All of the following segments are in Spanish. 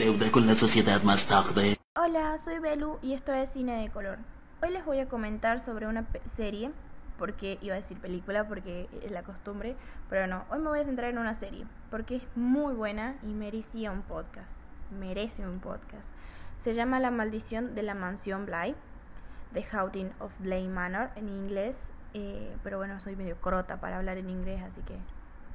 deuda con la sociedad más tarde. Hola, soy Belu y esto es Cine de Color. Hoy les voy a comentar sobre una serie, porque iba a decir película porque es la costumbre, pero no, hoy me voy a centrar en una serie, porque es muy buena y merecía un podcast, merece un podcast. Se llama La maldición de la mansión Bly, The Haunting of Bly Manor en inglés, eh, pero bueno, soy medio crota para hablar en inglés, así que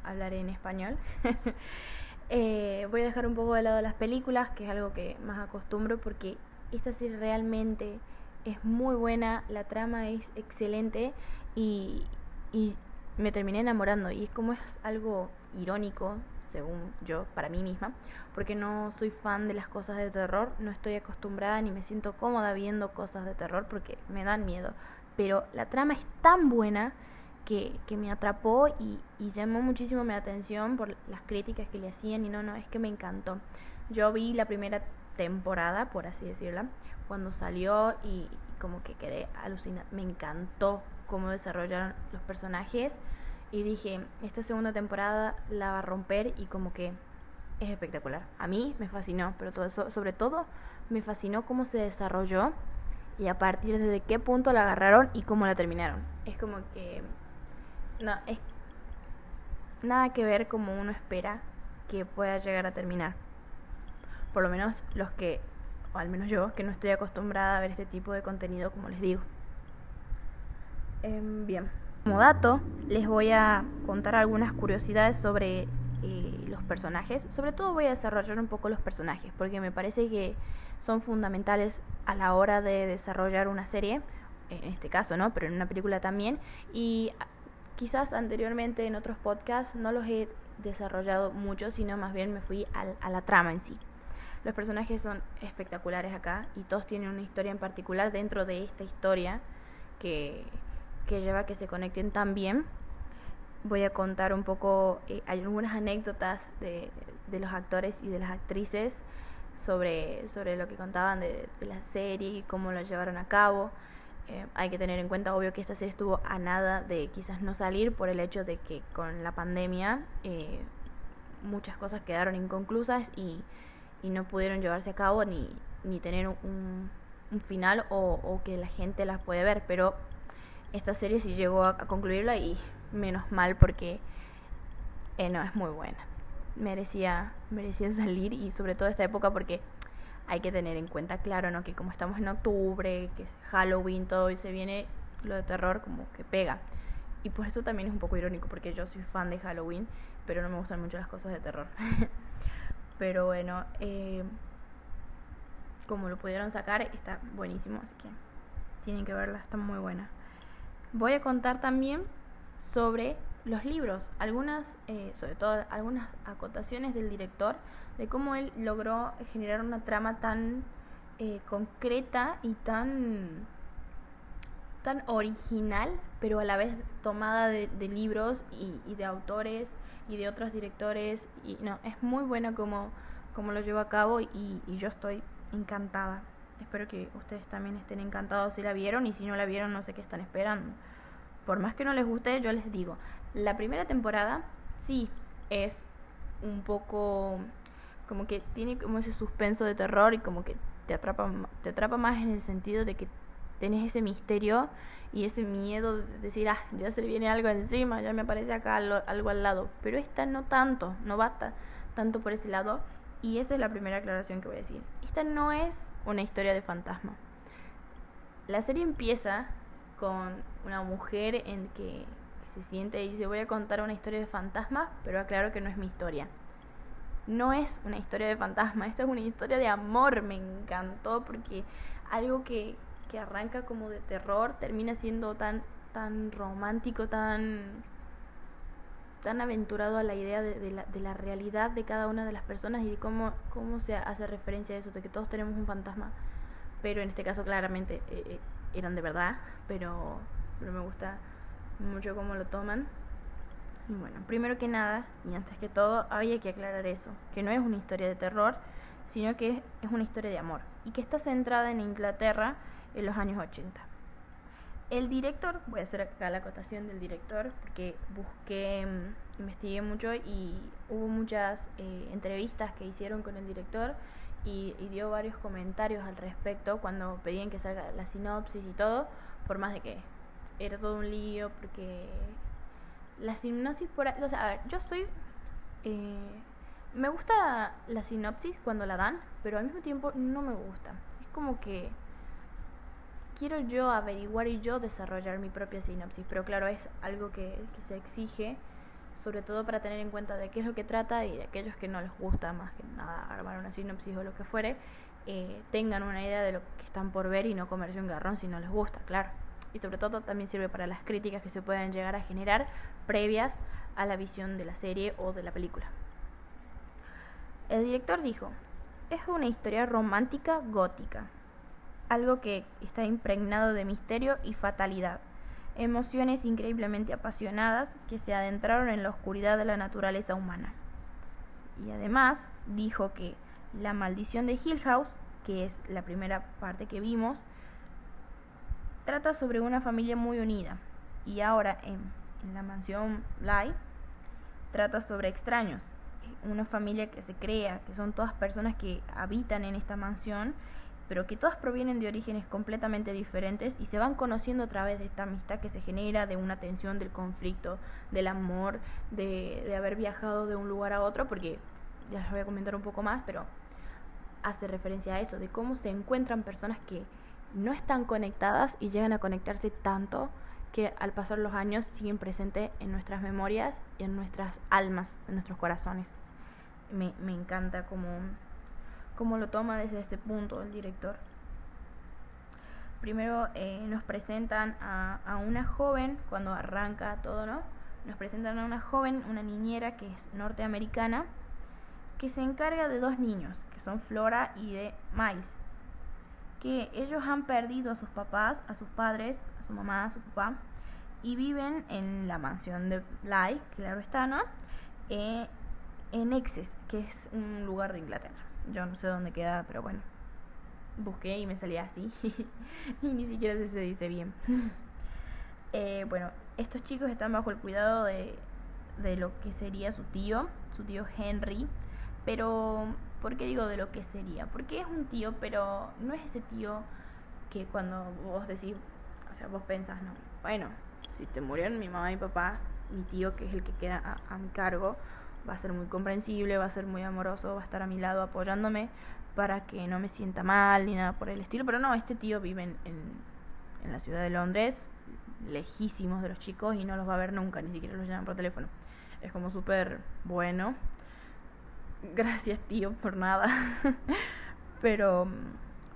hablaré en español. Eh, voy a dejar un poco de lado las películas, que es algo que más acostumbro, porque esta serie realmente es muy buena, la trama es excelente y, y me terminé enamorando. Y es como es algo irónico, según yo, para mí misma, porque no soy fan de las cosas de terror, no estoy acostumbrada ni me siento cómoda viendo cosas de terror porque me dan miedo. Pero la trama es tan buena que, me atrapó y, llamó muchísimo mi atención por las críticas que le hacían y no, no, es que me encantó. Yo vi la primera temporada, por así decirla, cuando salió y, como que quedé alucinada. Me encantó cómo desarrollaron los personajes y dije, esta segunda temporada la va a romper y como que es espectacular. A mí me fascinó, pero todo sobre todo me fascinó cómo se desarrolló y a partir de qué punto la agarraron y cómo la terminaron. Es como que no, es nada que ver como uno espera que pueda llegar a terminar. Por lo menos los que, o al menos yo, que no estoy acostumbrada a ver este tipo de contenido, como les digo. Eh, bien, como dato, les voy a contar algunas curiosidades sobre eh, los personajes. Sobre todo voy a desarrollar un poco los personajes, porque me parece que son fundamentales a la hora de desarrollar una serie, en este caso, ¿no? Pero en una película también. Y quizás anteriormente en otros podcasts no los he desarrollado mucho, sino más bien me fui a, la trama en sí. Los personajes son espectaculares acá y todos tienen una historia en particular dentro de esta historia que, lleva a que se conecten tan bien. Voy a contar un poco, eh, algunas anécdotas de, los actores y de las actrices sobre, lo que contaban de, de la serie y cómo lo llevaron a cabo. Eh, hay que tener en cuenta, obvio, que esta serie estuvo a nada de quizás no salir por el hecho de que con la pandemia eh, muchas cosas quedaron inconclusas y, no pudieron llevarse a cabo ni, ni tener un, final o, que la gente las puede ver. Pero esta serie sí llegó a, a concluirla y menos mal porque eh, no es muy buena. Merecía, merecía salir y sobre todo esta época porque hay que tener en cuenta, claro, ¿no? Que como estamos en octubre, que es Halloween, todo y se viene lo de terror como que pega. Y por eso también es un poco irónico, porque yo soy fan de Halloween, pero no me gustan mucho las cosas de terror. pero bueno, eh, como lo pudieron sacar, está buenísimo, así que tienen que verla, está muy buena. Voy a contar también sobre los libros, algunas, eh, sobre todo algunas acotaciones del director de cómo él logró generar una trama tan eh, concreta y tan tan original, pero a la vez tomada de, libros y, de autores y de otros directores. Y no, es muy bueno como, como lo llevó a cabo y yo estoy encantada. Espero que ustedes también estén encantados si la vieron y si no la vieron no sé qué están esperando. Por más que no les guste, yo les digo, la primera temporada sí es un poco como que tiene como ese suspenso de terror y como que te atrapa, te atrapa más en el sentido de que tenés ese misterio y ese miedo de decir, ah, ya se le viene algo encima, ya me aparece acá algo, al lado. Pero esta no tanto, no va tanto por ese lado. Y esa es la primera aclaración que voy a decir. Esta no es una historia de fantasma. La serie empieza con una mujer en que se siente y dice voy a contar una historia de fantasmas, pero aclaro que no es mi historia no es una historia de fantasma, esta es una historia de amor, me encantó porque algo que, que arranca como de terror termina siendo tan, tan romántico, tan, tan aventurado a la idea de, la, de la realidad de cada una de las personas y de cómo, cómo se hace referencia a eso, de que todos tenemos un fantasma, pero en este caso claramente eh, eh eran de verdad, pero, pero me gusta mucho cómo lo toman. Y bueno, primero que nada, y antes que todo, había que aclarar eso, que no es una historia de terror, sino que es una historia de amor, y que está centrada en Inglaterra en los años 80. El director, voy a hacer acá la acotación del director, porque busqué, investigué mucho y hubo muchas eh, entrevistas que hicieron con el director y, y dio varios comentarios al respecto cuando pedían que salga la sinopsis y todo, por más de que era todo un lío, porque la sinopsis por... Sea, a ver, yo soy... Eh, me gusta la sinopsis cuando la dan, pero al mismo tiempo no me gusta. Es como que quiero yo averiguar y yo desarrollar mi propia sinopsis, pero claro, es algo que, que, se exige, sobre todo para tener en cuenta de qué es lo que trata y de aquellos que no les gusta más que nada armar una sinopsis o lo que fuere, eh, tengan una idea de lo que están por ver y no comerse un garrón si no les gusta, claro. Y sobre todo también sirve para las críticas que se puedan llegar a generar previas a la visión de la serie o de la película. El director dijo, es una historia romántica gótica, algo que está impregnado de misterio y fatalidad, emociones increíblemente apasionadas que se adentraron en la oscuridad de la naturaleza humana. Y además dijo que La maldición de Hill House, que es la primera parte que vimos, trata sobre una familia muy unida. Y ahora en, en la mansión Bly trata sobre extraños, una familia que se crea, que son todas personas que habitan en esta mansión, pero que todas provienen de orígenes completamente diferentes y se van conociendo a través de esta amistad que se genera, de una tensión, del conflicto, del amor, de, de haber viajado de un lugar a otro, porque ya les voy a comentar un poco más, pero hace referencia a eso, de cómo se encuentran personas que no están conectadas y llegan a conectarse tanto que al pasar los años siguen presentes en nuestras memorias y en nuestras almas, en nuestros corazones. Me, me encanta cómo, cómo, lo toma desde ese punto el director. Primero eh, nos presentan a, a, una joven, cuando arranca todo, ¿no? Nos presentan a una joven, una niñera que es norteamericana, que se encarga de dos niños, que son Flora y de Miles que ellos han perdido a sus papás, a sus padres, su mamá, su papá, y viven en la mansión de Bly, claro está, ¿no? Eh, en Exes, que es un lugar de Inglaterra. Yo no sé dónde queda, pero bueno. Busqué y me salía así. y ni siquiera se dice bien. eh, bueno, estos chicos están bajo el cuidado de, de lo que sería su tío, su tío Henry. Pero ¿Por qué digo de lo que sería? Porque es un tío, pero no es ese tío que cuando vos decís, sea, vos pensás, no, bueno, si te murieron mi mamá y mi papá, mi tío, que es el que queda a, mi cargo, va a ser muy comprensible, va a ser muy amoroso, va a estar a mi lado apoyándome para que no me sienta mal ni nada por el estilo. Pero no, este tío vive en, en, en la ciudad de Londres, lejísimos de los chicos y no los va a ver nunca, ni siquiera los llaman por teléfono. Es como súper bueno Gracias, tío, por nada. pero,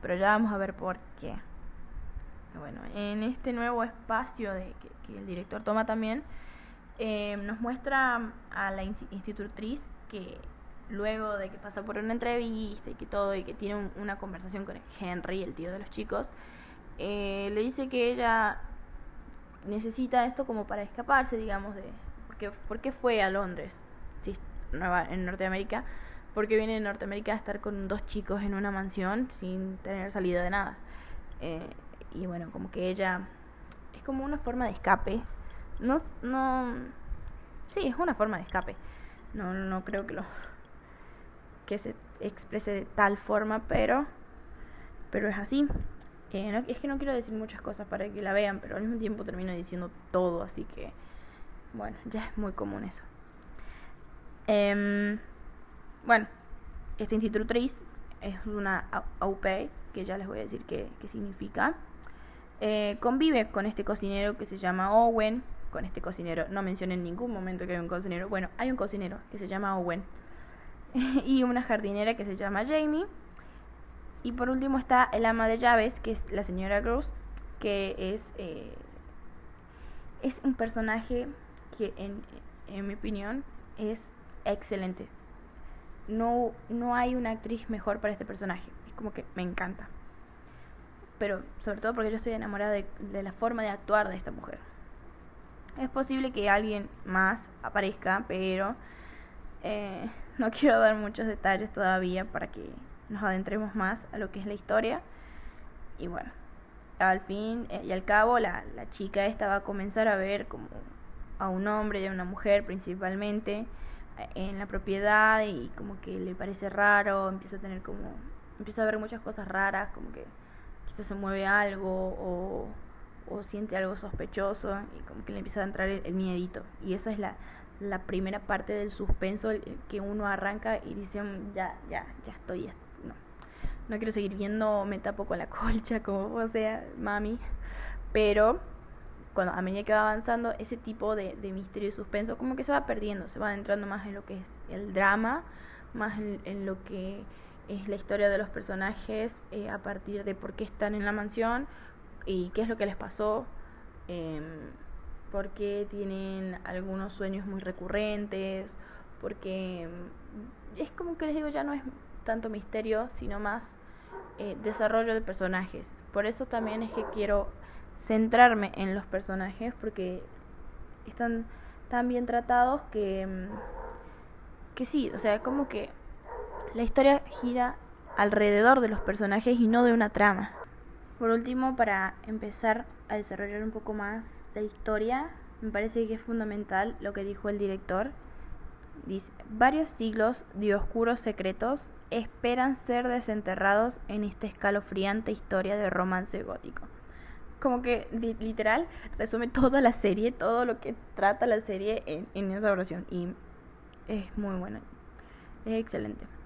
pero ya vamos a ver por qué. Bueno, en este nuevo espacio de, que, el director toma también, eh, nos muestra a la institutriz que luego de que pasa por una entrevista y que todo, y que tiene un, una conversación con Henry, el tío de los chicos, eh, le dice que ella necesita esto como para escaparse, digamos, de... Porque, ¿Por qué fue a Londres? Si Nueva, en Norteamérica, porque viene de Norteamérica a estar con dos chicos en una mansión sin tener salida de nada. Eh, y bueno, como que ella es como una forma de escape. No, no, sí, es una forma de escape. No, no creo que lo que se exprese de tal forma, pero, pero es así. Eh, es que no quiero decir muchas cosas para que la vean, pero al mismo tiempo termino diciendo todo, así que, bueno, ya es muy común eso. Eh, bueno, esta institutriz es una au que ya les voy a decir qué, qué significa. Eh, convive con este cocinero que se llama Owen. Con este cocinero, no mencioné en ningún momento que hay un cocinero. Bueno, hay un cocinero que se llama Owen. y una jardinera que se llama Jamie. Y por último está el ama de llaves, que es la señora Gross, que es, eh, es un personaje que en, en mi opinión es excelente. No, no hay una actriz mejor para este personaje. Es como que me encanta. Pero sobre todo porque yo estoy enamorada de, la forma de actuar de esta mujer. Es posible que alguien más aparezca, pero eh, no quiero dar muchos detalles todavía para que nos adentremos más a lo que es la historia. Y bueno, al fin eh, y al cabo, la, la chica esta va a comenzar a ver como a un hombre y a una mujer principalmente en la propiedad y como que le parece raro, empieza a tener como empieza a ver muchas cosas raras, como que se mueve algo o, o siente algo sospechoso y como que le empieza a entrar el, miedito. Y esa es la, la primera parte del suspenso que uno arranca y dice, mm, ya, ya, ya estoy, no, no quiero seguir viendo, me tapo con la colcha, como sea, mami. Pero cuando a medida que va avanzando, ese tipo de, de misterio y suspenso como que se va perdiendo, se va entrando más en lo que es el drama, más en, lo que es la historia de los personajes eh, a partir de por qué están en la mansión y qué es lo que les pasó. Eh, porque tienen algunos sueños muy recurrentes, porque mm, es como que les digo, ya no es tanto misterio, sino más eh, desarrollo de personajes. Por eso también es que quiero centrarme en los personajes, porque están tan bien tratados que, mm, que sí, o sea, como que la historia gira alrededor de los personajes y no de una trama. Por último, para empezar a desarrollar un poco más la historia, me parece que es fundamental lo que dijo el director. Dice, varios siglos de oscuros secretos esperan ser desenterrados en esta escalofriante historia de romance gótico. Como que literal resume toda la serie, todo lo que trata la serie en, esa oración. Y es muy buena. Es excelente.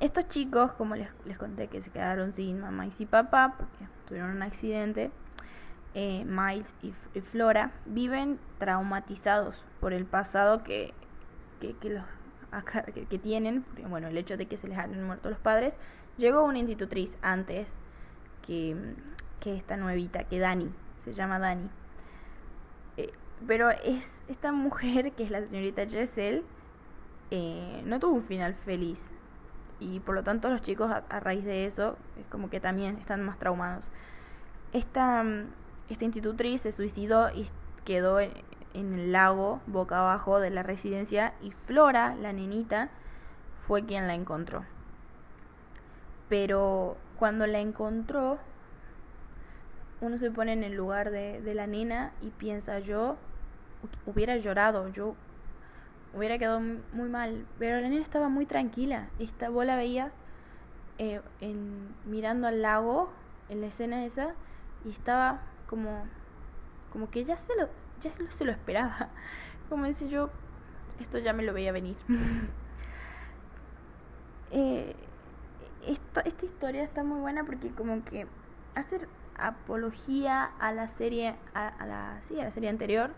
Estos chicos, como les, les conté, que se quedaron sin mamá y sin papá porque tuvieron un accidente, eh, Miles y, Flora viven traumatizados por el pasado que, que, que los que, tienen, bueno, el hecho de que se les hayan muerto los padres, llegó una institutriz antes que, que esta nuevita, que Dani, se llama Dani. Eh, pero es esta mujer, que es la señorita Jessel, eh, no tuvo un final feliz. Y por lo tanto los chicos a, raíz de eso es como que también están más traumados. Esta esta institutriz se suicidó y quedó en, el lago boca abajo de la residencia y Flora, la nenita, fue quien la encontró. Pero cuando la encontró, uno se pone en el lugar de, de la nena y piensa, yo hubiera llorado, yo hubiera quedado muy mal. Pero la nena estaba muy tranquila. Esta, vos la veías eh, en, mirando al lago, en la escena esa, y estaba como, como que ya se lo, ya se lo esperaba. Como decir yo, esto ya me lo veía venir. eh, esta, esta historia está muy buena porque como que hace apología a la serie, a, la, sí, a la serie anterior,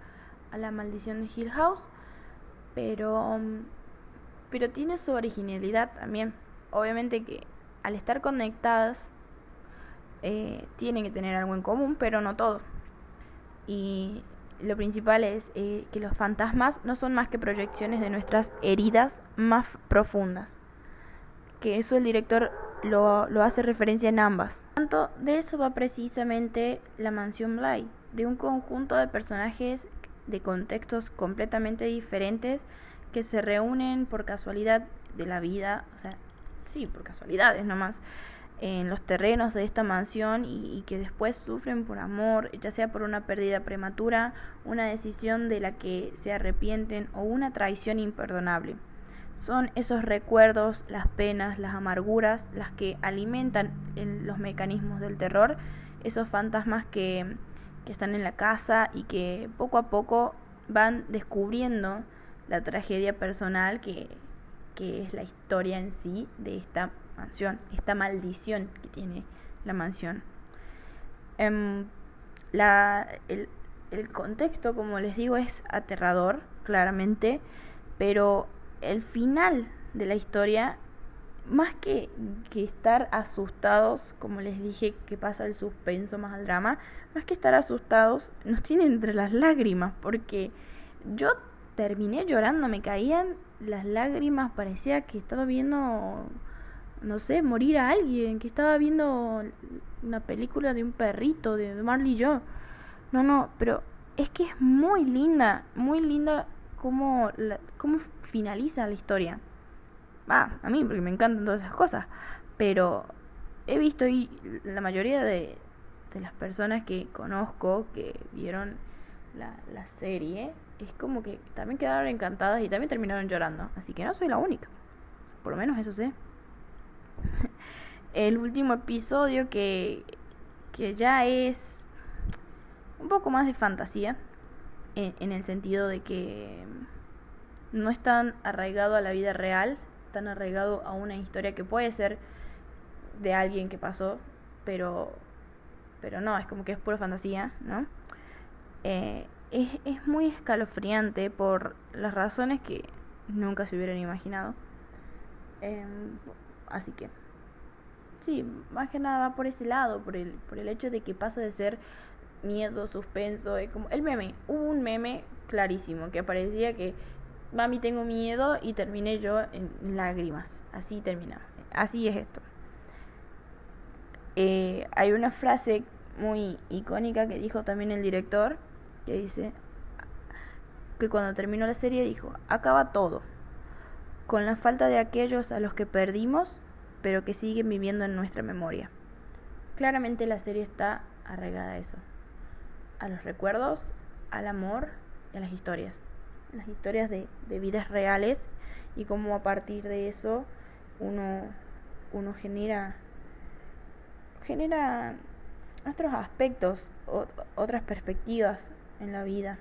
a la maldición de Hill House, pero, pero tiene su originalidad también. Obviamente que al estar conectadas eh, tienen que tener algo en común, pero no todo. Y lo principal es eh, que los fantasmas no son más que proyecciones de nuestras heridas más profundas. Que eso el director lo, lo hace referencia en ambas. Tanto de eso va precisamente la mansión Bly, de un conjunto de personajes de contextos completamente diferentes que se reúnen por casualidad de la vida, o sea, sí, por casualidades nomás, en los terrenos de esta mansión y, que después sufren por amor, ya sea por una pérdida prematura, una decisión de la que se arrepienten o una traición imperdonable. Son esos recuerdos, las penas, las amarguras, las que alimentan los mecanismos del terror, esos fantasmas que, que están en la casa y que poco a poco van descubriendo la tragedia personal que, que es la historia en sí de esta mansión, esta maldición que tiene la mansión. Em, la, el, el contexto, como les digo, es aterrador, claramente, pero el final de la historia, más que, que estar asustados, como les dije, que pasa el suspenso más al drama, más que estar asustados, nos tiene entre las lágrimas, porque yo terminé llorando, me caían las lágrimas, parecía que estaba viendo no sé, morir a alguien, que estaba viendo una película de un perrito, de Marley y yo. No, no, pero es que es muy linda, muy linda cómo, cómo finaliza la historia. A mí, porque me encantan todas esas cosas. Pero he visto y la mayoría de, de las personas que conozco que vieron la, la serie, es como que también quedaron encantadas y también terminaron llorando. Así que no soy la única. Por lo menos eso sé. el último episodio que, que ya es un poco más de fantasía, en, en el sentido de que no es tan arraigado a la vida real, tan a una historia que puede ser de alguien que pasó, pero, pero no, es como que es pura fantasía, ¿no? Eh, es, es muy escalofriante por las razones que nunca se hubieran imaginado. Em, así que, sí, más que nada va por ese lado, por el, por el hecho de que pasa de ser miedo, suspenso, es como el meme. Hubo un meme clarísimo que aparecía que mami tengo miedo y terminé yo en lágrimas. Así termina. Así es esto. Eh, hay una frase muy icónica que dijo también el director, que dice que cuando terminó la serie dijo, acaba todo, con la falta de aquellos a los que perdimos, pero que siguen viviendo en nuestra memoria. Claramente la serie está arraigada a eso, a los recuerdos, al amor y a las historias las historias de, de vidas reales y cómo a partir de eso uno, uno genera genera otros aspectos, otras perspectivas en la vida.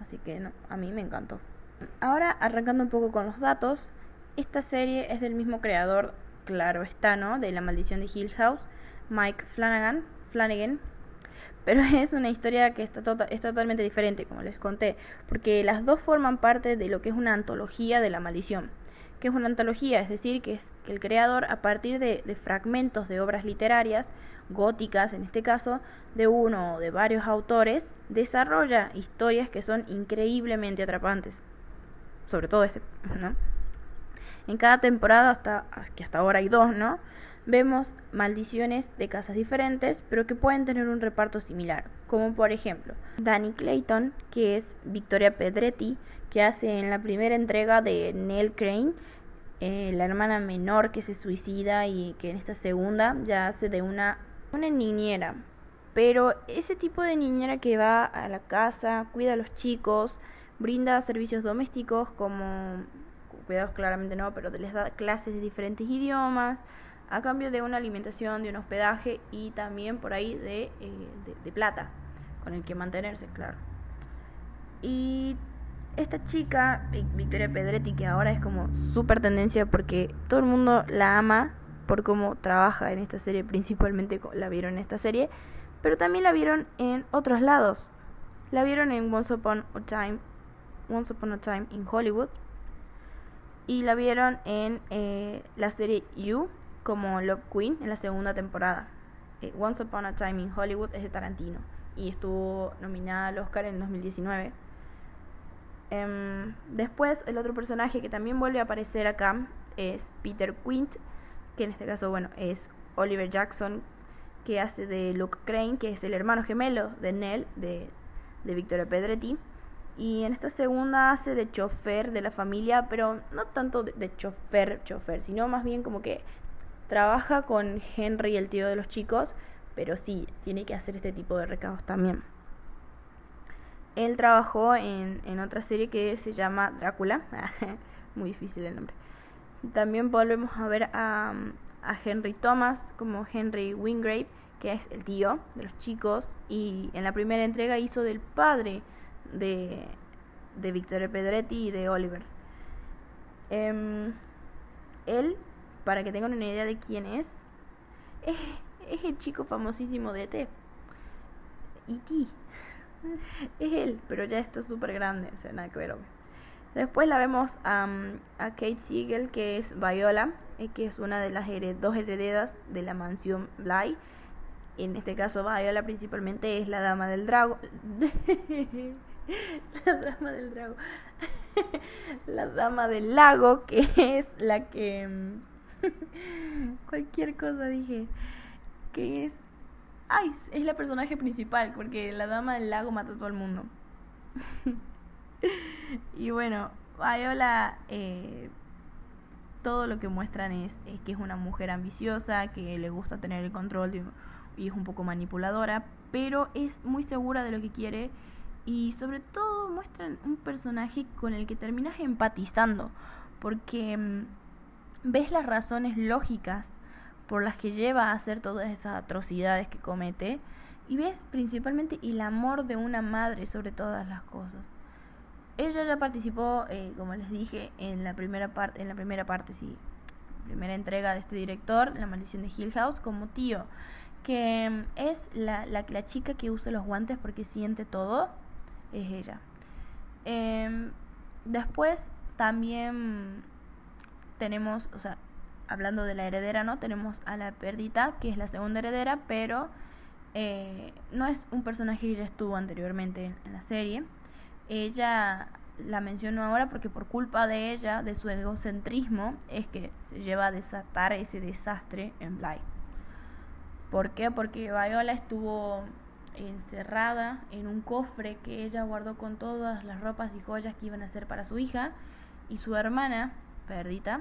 Así que no, a mí me encantó. Ahora, arrancando un poco con los datos, esta serie es del mismo creador, claro está, ¿no? De La Maldición de Hill House, Mike Flanagan, Flanagan, pero es una historia que está tota-, es totalmente diferente, como les conté, porque las dos forman parte de lo que es una antología de la maldición. que es una antología? Es decir, que es que el creador, a partir de, de fragmentos de obras literarias, góticas en este caso, de uno o de varios autores, desarrolla historias que son increíblemente atrapantes. Sobre todo este, ¿no? En cada temporada, hasta, que hasta ahora hay dos, ¿no? Vemos maldiciones de casas diferentes, pero que pueden tener un reparto similar, como por ejemplo Danny Clayton, que es Victoria Pedretti, que hace en la primera entrega de Nell Crane, eh, la hermana menor que se suicida y que en esta segunda ya hace de una, una niñera. Pero ese tipo de niñera que va a la casa, cuida a los chicos, brinda servicios domésticos como cuidados claramente no, pero les da clases de diferentes idiomas, a cambio de una alimentación, de un hospedaje y también por ahí de, eh, plata con el que mantenerse, claro. Y esta chica, Victoria Pedretti, que ahora es como súper tendencia porque todo el mundo la ama por cómo trabaja en esta serie, principalmente la vieron en esta serie, pero también la vieron en otros lados. La vieron en Once Upon a Time, Once Upon a Time in Hollywood, y la vieron en eh, la serie You, como Love Queen en la segunda temporada. Eh, Once Upon a Time in Hollywood es de Tarantino y estuvo nominada al Oscar en 2019. Em, después, el otro personaje que también vuelve a aparecer acá es Peter Quint, que en este caso, bueno, es Oliver Jackson, que hace de Luke Crane, que es el hermano gemelo de Nell, de, de Victoria Pedretti. Y en esta segunda hace de chofer de la familia, pero no tanto de, de chofer, chofer, sino más bien como que Trabaja con Henry, el tío de los chicos, pero sí, tiene que hacer este tipo de recados también. Él trabajó en, en otra serie que se llama Drácula, muy difícil el nombre. También volvemos a ver a, a Henry Thomas como Henry Wingrave, que es el tío de los chicos, y en la primera entrega hizo del padre de, de Victoria Pedretti y de Oliver. Eh, él para que tengan una idea de quién es, es, el chico famosísimo de E.T. E.T. Es él, pero ya está súper grande, o sea, nada que ver. Después la vemos a Kate Siegel, que es Viola, eh, que es una de las dos herederas de la mansión Bly. En este caso, Viola principalmente es la dama del drago. la dama del drago. la dama del lago, que es la que mm, Cualquier cosa dije. Que es. Ay, es la personaje principal, porque la dama del lago mata a todo el mundo. y bueno, Viola. Eh, todo lo que muestran es, es, que es una mujer ambiciosa, que le gusta tener el control y es un poco manipuladora, pero es muy segura de lo que quiere y sobre todo muestran un personaje con el que terminas empatizando, porque mm, ves las razones lógicas por las que lleva a hacer todas esas atrocidades que comete. Y ves principalmente el amor de una madre sobre todas las cosas. Ella ya participó, eh, como les dije, en la primera parte, en la primera parte, sí, primera entrega de este director, La maldición de Hill House, como tío, que mm, es la, la, chica que usa los guantes porque siente todo, es ella. Eh, después también tenemos, o sea, hablando de la heredera, ¿no? Tenemos a la Perdita, que es la segunda heredera, pero eh, no es un personaje que ya estuvo anteriormente en la serie ella la menciono ahora porque por culpa de ella, de su egocentrismo, es que se lleva a desatar ese desastre en Bly. ¿Por qué? Porque Viola estuvo encerrada en un cofre que ella guardó con todas las ropas y joyas que iban a hacer para su hija y su hermana, Perdita,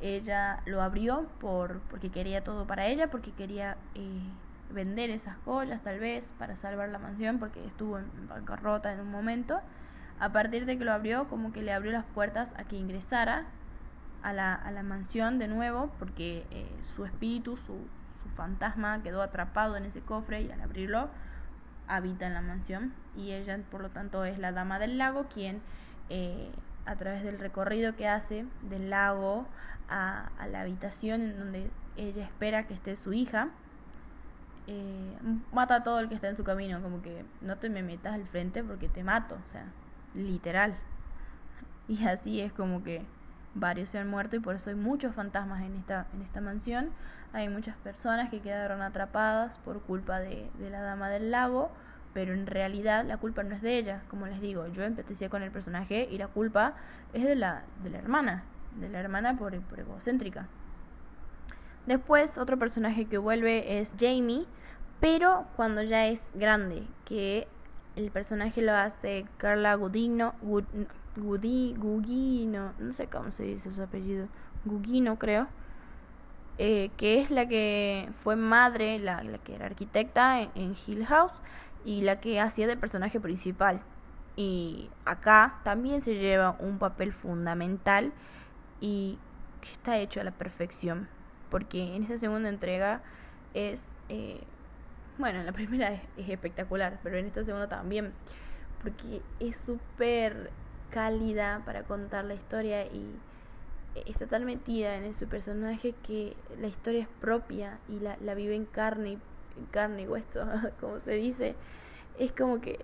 ella lo abrió por, porque quería todo para ella, porque quería eh, vender esas joyas tal vez para salvar la mansión porque estuvo en bancarrota en un momento a partir de que lo abrió, como que le abrió las puertas a que ingresara a la, a la mansión de nuevo, porque eh, su espíritu, su, su fantasma quedó atrapado en ese cofre y al abrirlo habita en la mansión. Y ella, por lo tanto, es la dama del lago, quien eh, a través del recorrido que hace del lago a, la habitación en donde ella espera que esté su hija, eh, mata a todo el que está en su camino, como que no te me metas al frente porque te mato, o sea, literal. Y así es como que varios se han muerto y por eso hay muchos fantasmas en esta, en esta mansión. Hay muchas personas que quedaron atrapadas por culpa de, de la dama del lago, pero en realidad la culpa no es de ella. Como les digo, yo empecé con el personaje y la culpa es de la, de la hermana, de la hermana por, egocéntrica. Después, otro personaje que vuelve es Jamie, pero cuando ya es grande, que el personaje lo hace Carla Gudino, Gugino, no sé cómo se dice su apellido, Gugino creo, eh, que es la que fue madre, la que era arquitecta en, Hill House y la que hacía de personaje principal. Y acá también se lleva un papel fundamental y está hecho a la perfección, porque en esta segunda entrega es... Eh, bueno, en la primera es, espectacular, pero en esta segunda también. Porque es súper cálida para contar la historia y está tan metida en ese personaje que la historia es propia y la, la vive en carne, carne y hueso, como se dice. Es como que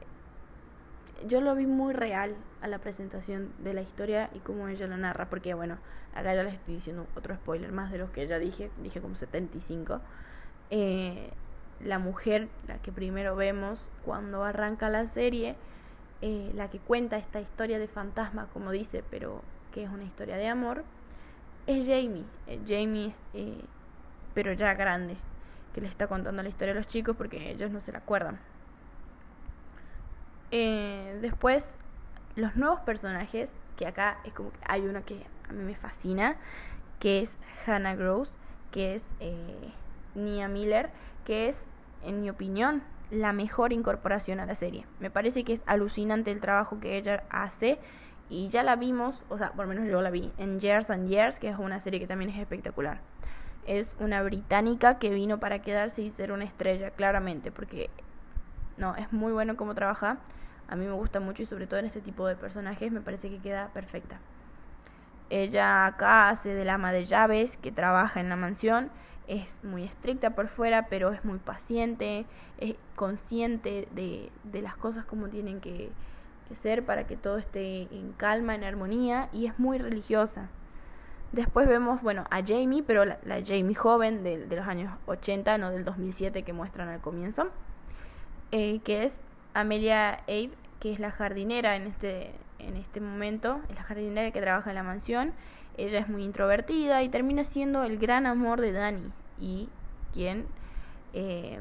yo lo vi muy real a la presentación de la historia y cómo ella lo narra, porque bueno, acá ya les estoy diciendo otro spoiler más de los que ya dije, dije como 75. Eh, la mujer, la que primero vemos cuando arranca la serie, eh, la que cuenta esta historia de fantasma, como dice, pero que es una historia de amor, es Jamie. Eh, Jamie, eh, pero ya grande, que le está contando la historia a los chicos porque ellos no se la acuerdan. después, los nuevos personajes, que acá es como que hay uno que a mí me fascina, que es Hannah Gross, que es Nia Miller, que es, en mi opinión, la mejor incorporación a la serie. Me parece que es alucinante el trabajo que ella hace y ya la vimos, o sea, por lo menos yo la vi en Years and Years, que es una serie que también es espectacular. Es una británica que vino para quedarse y ser una estrella, claramente, porque no, es muy bueno cómo trabaja. A mí me gusta mucho y sobre todo en este tipo de personajes me parece que queda perfecta. Ella acá hace del ama de llaves que trabaja en la mansión es muy estricta por fuera, pero es muy paciente, es consciente de, de las cosas como tienen que, que, ser para que todo esté en calma, en armonía, y es muy religiosa. Después vemos, bueno, a Jamie, pero la, Jamie joven de, de, los años 80, no del 2007 que muestran al comienzo, eh, que es Amelia Abe, que es la jardinera en este, en este momento, es la jardinera que trabaja en la mansión. Ella es muy introvertida y termina siendo el gran amor de Danny y quien, eh,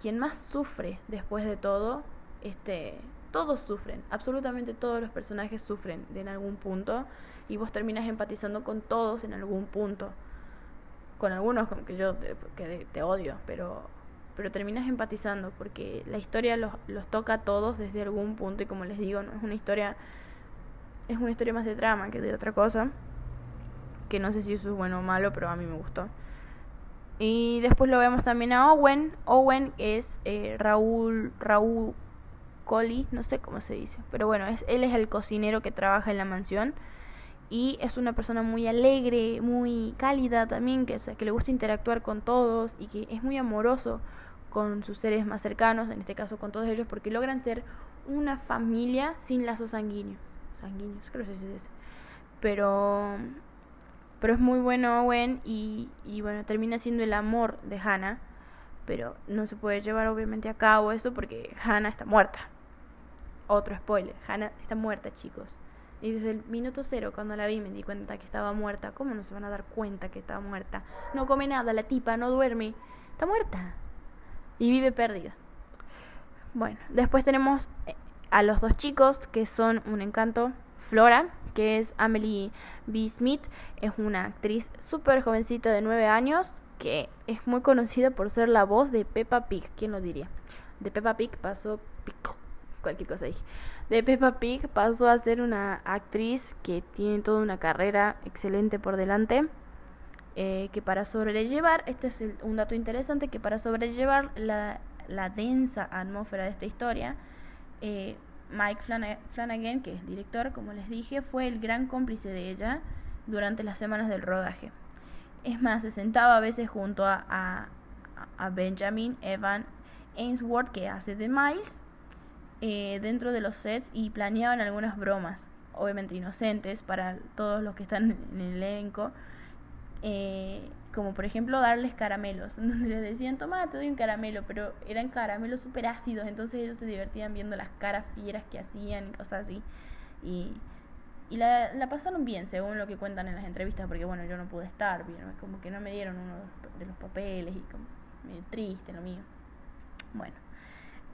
quien más sufre después de todo, este, todos sufren, absolutamente todos los personajes sufren de en algún punto y vos terminas empatizando con todos en algún punto. Con algunos como que yo te, que te odio, pero pero terminas empatizando porque la historia los, los toca a todos desde algún punto y como les digo, no es una historia es una historia más de trama que de otra cosa, que no sé si eso es bueno o malo, pero a mí me gustó. Y después lo vemos también a Owen. Owen es eh, Raúl, Raúl Coley, no sé cómo se dice. Pero bueno, es, él es el cocinero que trabaja en la mansión. Y es una persona muy alegre, muy cálida también, que, que le gusta interactuar con todos y que es muy amoroso con sus seres más cercanos, en este caso con todos ellos, porque logran ser una familia sin lazos sanguíneos. Sanguíneos, creo que se dice. Pero pero es muy bueno Owen y, y bueno, termina siendo el amor de Hannah. Pero no se puede llevar obviamente a cabo eso porque Hannah está muerta. Otro spoiler, Hannah está muerta chicos. Y desde el minuto cero cuando la vi me di cuenta que estaba muerta. ¿Cómo no se van a dar cuenta que estaba muerta? No come nada, la tipa no duerme. Está muerta. Y vive perdida. Bueno, después tenemos eh, a los dos chicos que son un encanto. Flora, que es Amelie B. Smith, es una actriz súper jovencita de 9 años que es muy conocida por ser la voz de Peppa Pig, ¿quién lo diría? De Peppa Pig pasó pico, cualquier cosa dije. De Peppa Pig pasó a ser una actriz que tiene toda una carrera excelente por delante. Eh, que para sobrellevar, este es un dato interesante, que para sobrellevar la, la densa atmósfera de esta historia, eh, Mike Flanagan, que es director, como les dije, fue el gran cómplice de ella durante las semanas del rodaje. Es más, se sentaba a veces junto a, a, Benjamin Evan Ainsworth, que hace de Miles, eh, dentro de los sets y planeaban algunas bromas, obviamente inocentes para todos los que están en el elenco. Eh, como por ejemplo darles caramelos, donde les decían, toma, te doy un caramelo, pero eran caramelos súper ácidos, entonces ellos se divertían viendo las caras fieras que hacían y cosas así. Y, y la, la, pasaron bien, según lo que cuentan en las entrevistas, porque bueno, yo no pude estar, como que no me dieron uno de los papeles y como medio triste lo mío. Bueno,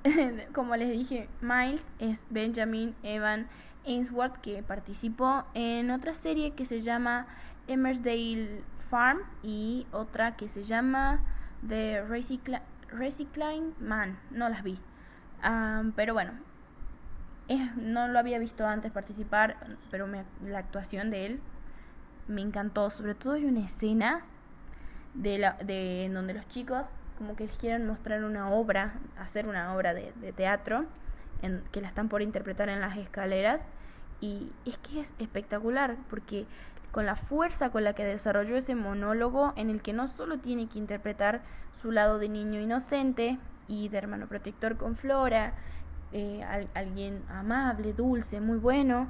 como les dije, Miles es Benjamin Evan Ainsworth, que participó en otra serie que se llama Emersdale Farm y otra que se llama The Recycling Man. No las vi. pero bueno, no lo había visto antes participar, pero la actuación de él me encantó. Sobre todo hay una escena de, de donde los chicos como que les quieren mostrar una obra, hacer una obra de, teatro, que la están por interpretar en las escaleras. Y es que es espectacular, porque con la fuerza con la que desarrolló ese monólogo en el que no solo tiene que interpretar su lado de niño inocente y de hermano protector con Flora, eh, alguien amable, dulce, muy bueno,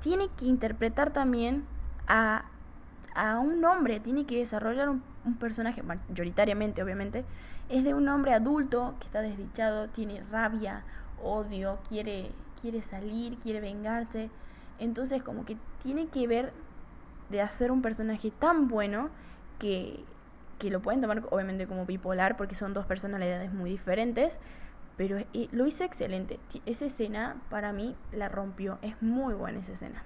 tiene que interpretar también a, a un hombre, tiene que desarrollar un, un personaje, mayoritariamente obviamente, es de un hombre adulto que está desdichado, tiene rabia, odio, quiere, quiere salir, quiere vengarse. Entonces como que tiene que ver de hacer un personaje tan bueno que, que lo pueden tomar obviamente como bipolar porque son dos personalidades muy diferentes, pero eh, lo hizo excelente. Esa escena para mí la rompió, es muy buena esa escena.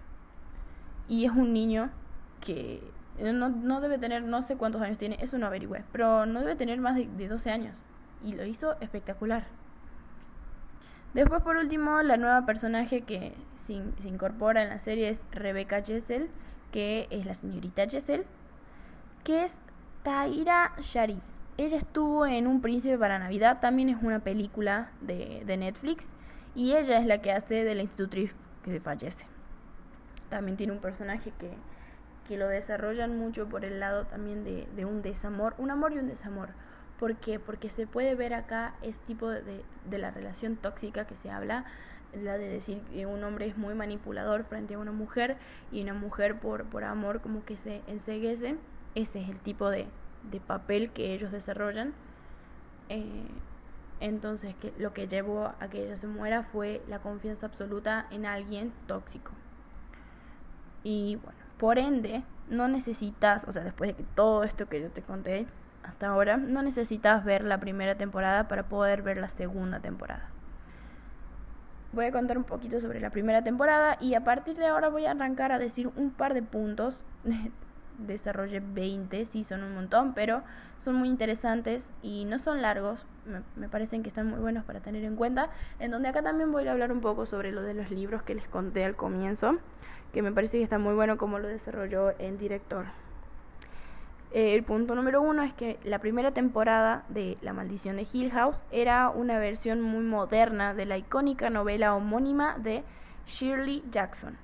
Y es un niño que no, no debe tener, no sé cuántos años tiene, eso no averigüé, pero no debe tener más de, de 12 años. Y lo hizo espectacular. Después, por último, la nueva personaje que se, se incorpora en la serie es Rebecca Jessel que es la señorita Jessel, que es Taira Sharif. Ella estuvo en Un Príncipe para Navidad, también es una película de, de Netflix, y ella es la que hace de la institutriz que se fallece. También tiene un personaje que, que lo desarrollan mucho por el lado también de, de, un desamor, un amor y un desamor. ¿Por qué? Porque se puede ver acá este tipo de, de la relación tóxica que se habla la de decir que un hombre es muy manipulador frente a una mujer y una mujer por, por amor como que se enseguece. Ese es el tipo de, de papel que ellos desarrollan. Eh, entonces, que lo que llevó a que ella se muera fue la confianza absoluta en alguien tóxico. Y bueno, por ende, no necesitas, o sea, después de que todo esto que yo te conté hasta ahora, no necesitas ver la primera temporada para poder ver la segunda temporada voy a contar un poquito sobre la primera temporada y a partir de ahora voy a arrancar a decir un par de puntos. Desarrollé 20, sí son un montón, pero son muy interesantes y no son largos, me, me, parecen que están muy buenos para tener en cuenta, en donde acá también voy a hablar un poco sobre lo de los libros que les conté al comienzo, que me parece que está muy bueno como lo desarrolló el director. Eh, el punto número uno es que la primera temporada de La maldición de Hill House era una versión muy moderna de la icónica novela homónima de Shirley Jackson,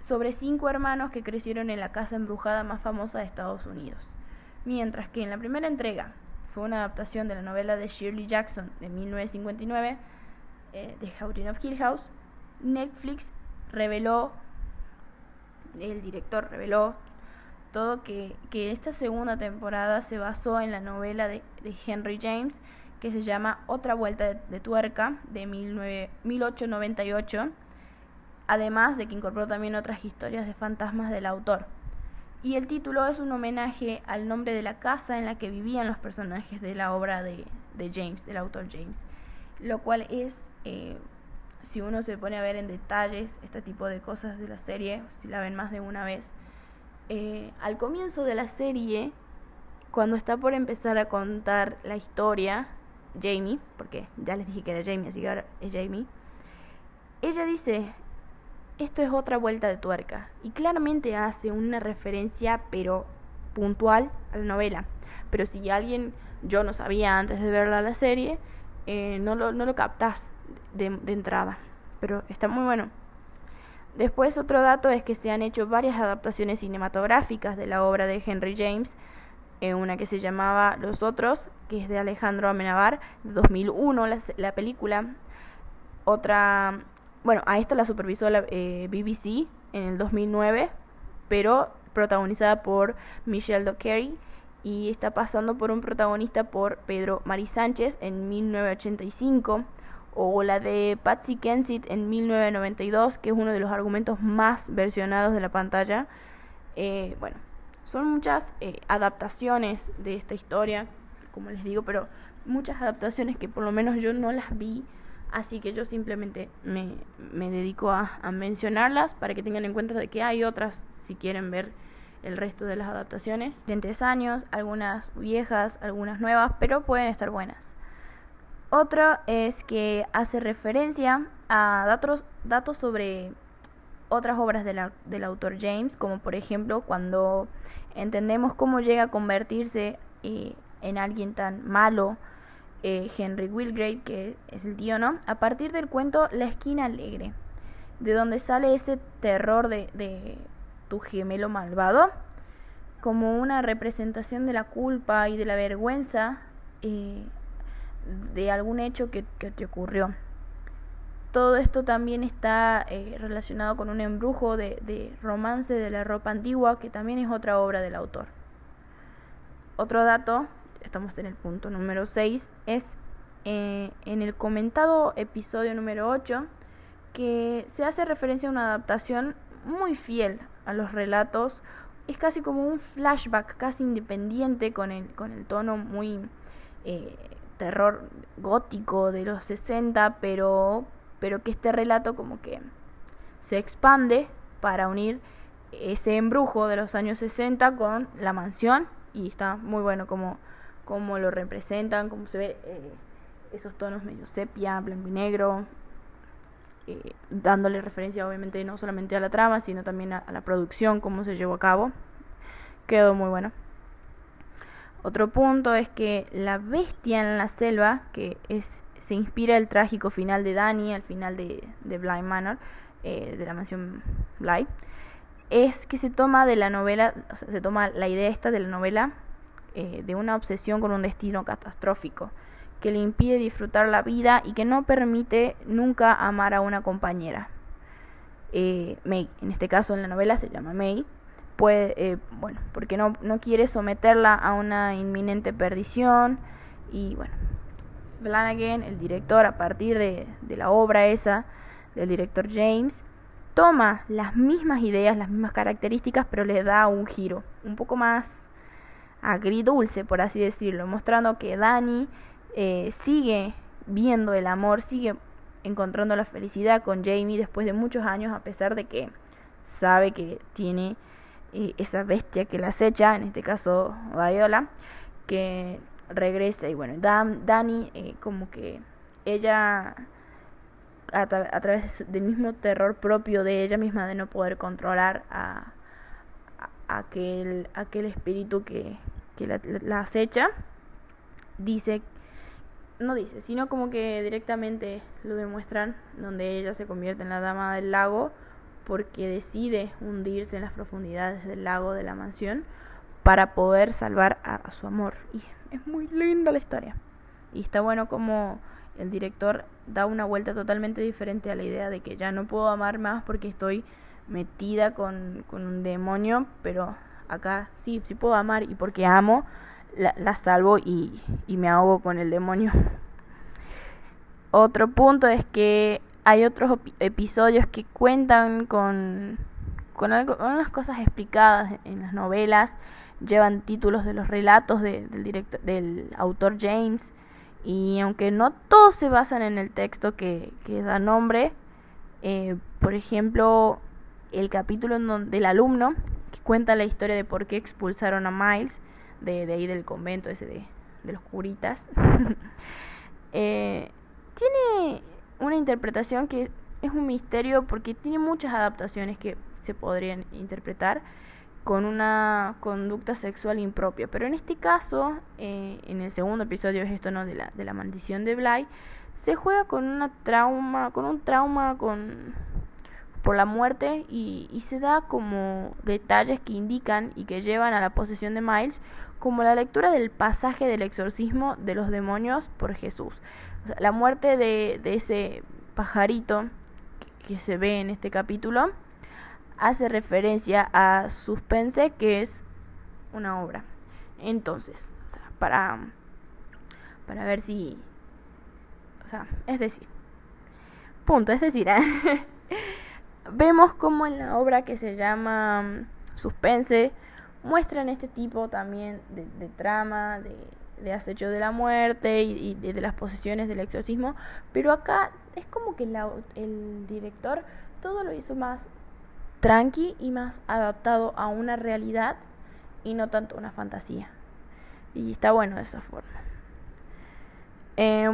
sobre cinco hermanos que crecieron en la casa embrujada más famosa de Estados Unidos. Mientras que en la primera entrega fue una adaptación de la novela de Shirley Jackson de 1959, eh, The Haunting of Hill House, Netflix reveló, el director reveló todo que, esta segunda temporada se basó en la novela de, Henry James que se llama Otra Vuelta de, Tuerca de 1898, además de que incorporó también otras historias de fantasmas del autor. Y el título es un homenaje al nombre de la casa en la que vivían los personajes de la obra de, James, del autor James, lo cual es eh, si uno se pone a ver en detalles este tipo de cosas de la serie, si la ven más de una vez, eh, al comienzo de la serie, cuando está por empezar a contar la historia, Jamie, porque ya les dije que era Jamie, así que ahora es Jamie, ella dice, esto es otra vuelta de tuerca, y claramente hace una referencia, pero puntual, a la novela. Pero si alguien, yo no sabía antes de verla la serie, eh, no, lo, no lo captás de, entrada. Pero está muy bueno. Después otro dato es que se han hecho varias adaptaciones cinematográficas de la obra de Henry James, eh, una que se llamaba Los Otros, que es de Alejandro Amenabar, de 2001 la, la película. Otra, bueno, a esta la supervisó la eh, BBC en el 2009, pero protagonizada por Michelle Dockery y está pasando por un protagonista por Pedro Mari Sánchez en 1985 o la de Patsy Kensit en 1992, que es uno de los argumentos más versionados de la pantalla. Eh, bueno, son muchas eh, adaptaciones de esta historia, como les digo, pero muchas adaptaciones que por lo menos yo no las vi, así que yo simplemente me, me dedico a, mencionarlas para que tengan en cuenta de que hay otras si quieren ver el resto de las adaptaciones. Diferentes años, algunas viejas, algunas nuevas, pero pueden estar buenas. Otro es que hace referencia a datos, datos sobre otras obras del autor James, como por ejemplo cuando entendemos cómo llega a convertirse eh, en alguien tan malo eh, Henry Wilgrave, que es el tío, ¿no? A partir del cuento La esquina alegre, de donde sale ese terror de, tu gemelo malvado, como una representación de la culpa y de la vergüenza eh, de algún hecho que, te ocurrió. Todo esto también está eh, relacionado con un embrujo de, romance de la ropa antigua, que también es otra obra del autor. Otro dato, estamos en el punto número 6, es eh, en el comentado episodio número 8, que se hace referencia a una adaptación muy fiel a los relatos. Es casi como un flashback, casi independiente, con el, con el tono muy eh, terror gótico de los 60, pero, pero que este relato como que se expande para unir ese embrujo de los años 60 con la mansión y está muy bueno como, como lo representan, como se ve eh, esos tonos medio sepia, blanco y negro, eh, dándole referencia obviamente no solamente a la trama, sino también a, a la producción, cómo se llevó a cabo. Quedó muy bueno. Otro punto es que la bestia en la selva, que es se inspira el trágico final de Danny, al final de, de Blind Manor, eh, de la mansión Bly, es que se toma de la novela, o sea, se toma la idea esta de la novela eh, de una obsesión con un destino catastrófico, que le impide disfrutar la vida y que no permite nunca amar a una compañera. Eh, May, en este caso en la novela se llama May, puede, eh, bueno, porque no, no quiere someterla a una inminente perdición. Y bueno, Flanagan, el director, a partir de, de la obra esa del director James, toma las mismas ideas, las mismas características, pero le da un giro, un poco más agridulce, por así decirlo, mostrando que Danny eh, sigue viendo el amor, sigue encontrando la felicidad con Jamie después de muchos años, a pesar de que sabe que tiene esa bestia que la acecha, en este caso Viola, que regresa. Y bueno, Dan, Dani eh, como que ella a, través del mismo terror propio de ella misma de no poder controlar a, aquel, aquel espíritu que, que la, la acecha, dice, no dice, sino como que directamente lo demuestran, donde ella se convierte en la dama del lago porque decide hundirse en las profundidades del lago de la mansión para poder salvar a, su amor. Y es muy linda la historia. Y está bueno como el director da una vuelta totalmente diferente a la idea de que ya no puedo amar más porque estoy metida con, un demonio, pero acá sí, sí puedo amar y porque amo, la, salvo y, y me ahogo con el demonio. Otro punto es que hay otros episodios que cuentan con, con, unas cosas explicadas en las novelas, llevan títulos de los relatos del, director, del autor James, y aunque no todos se basan en el texto que, que da nombre, eh, por ejemplo, el capítulo del alumno, que cuenta la historia de por qué expulsaron a Miles, de, de ahí del convento ese de, de los curitas, eh, tiene una interpretación que es un misterio porque tiene muchas adaptaciones que se podrían interpretar con una conducta sexual impropia. Pero en este caso, eh, en el segundo episodio es esto, ¿no? De la, de la maldición de Bly, se juega con una trauma, con un trauma con por la muerte y, se da como detalles que indican y que llevan a la posesión de Miles, como la lectura del pasaje del exorcismo de los demonios por Jesús la muerte de, ese pajarito que, se ve en este capítulo hace referencia a Suspense, que es una obra. Entonces, para, para ver si... O sea, es decir, punto, es decir, vemos como en la obra que se llama mm, Suspense muestran este tipo también de trama, de, de acecho de la muerte y, de las posesiones del exorcismo, pero acá es como que el director todo lo hizo más tranqui y más adaptado a una realidad y no tanto una fantasía. Y está bueno de esa forma. Eh,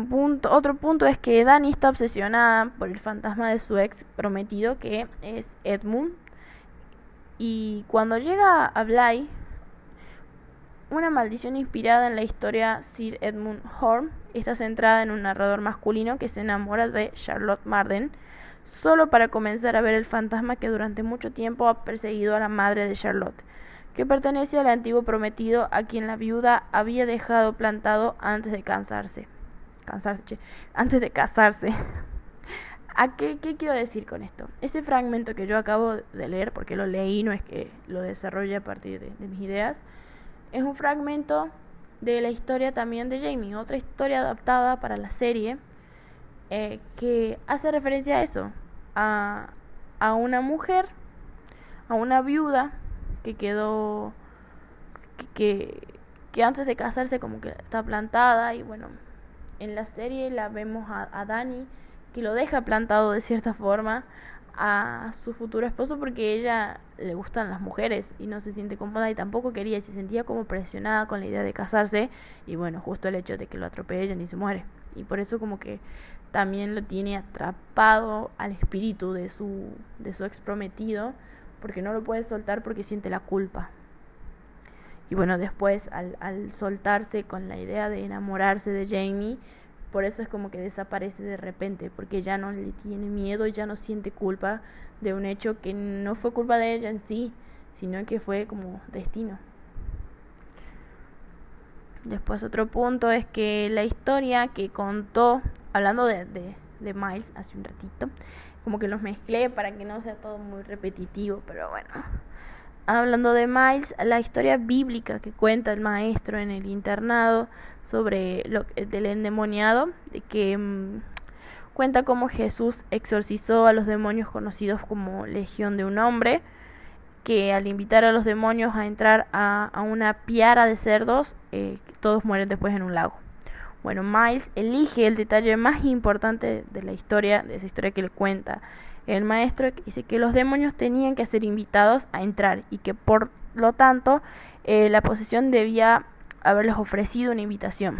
otro punto es que Dani está obsesionada por el fantasma de su ex prometido que es Edmund. Y cuando llega a Bly, una maldición inspirada en la historia Sir Edmund Horn está centrada en un narrador masculino que se enamora de Charlotte Marden solo para comenzar a ver el fantasma que durante mucho tiempo ha perseguido a la madre de Charlotte, que pertenece al antiguo prometido a quien la viuda había dejado plantado antes de cansarse. Cansarse, antes de casarse. ¿A qué, qué, quiero decir con esto? Ese fragmento que yo acabo de leer, porque lo leí, no es que lo desarrolle a partir de mis ideas, es un fragmento de la historia también de Jamie, otra historia adaptada para la serie eh, que hace referencia a eso, a, a una mujer, a una viuda que quedó, que, que, antes de casarse como que está plantada y bueno, en la serie la vemos a, Dani que lo deja plantado de cierta forma a su futuro esposo porque ella le gustan las mujeres y no se siente cómoda y tampoco quería y se sentía como presionada con la idea de casarse y bueno, justo el hecho de que lo atropellen y se muere. Y por eso como que también lo tiene atrapado al espíritu de su, de su ex prometido porque no lo puede soltar porque siente la culpa. Y bueno, después al, soltarse con la idea de enamorarse de Jamie, por eso es como que desaparece de repente, porque ya no le tiene miedo, ya no siente culpa de un hecho que no fue culpa de ella en sí, sino que fue como destino. Después otro punto es que la historia que contó, hablando de, de, de Miles hace un ratito, como que los mezclé para que no sea todo muy repetitivo, pero bueno. Hablando de Miles, la historia bíblica que cuenta el maestro en el internado sobre lo del endemoniado, de que mm, cuenta cómo Jesús exorcizó a los demonios conocidos como Legión de un hombre, que al invitar a los demonios a entrar a, una piara de cerdos, eh, todos mueren después en un lago. Bueno, Miles elige el detalle más importante de la historia, de esa historia que le cuenta el maestro, dice que los demonios tenían que ser invitados a entrar y que por lo tanto eh, la posesión debía haberles ofrecido una invitación.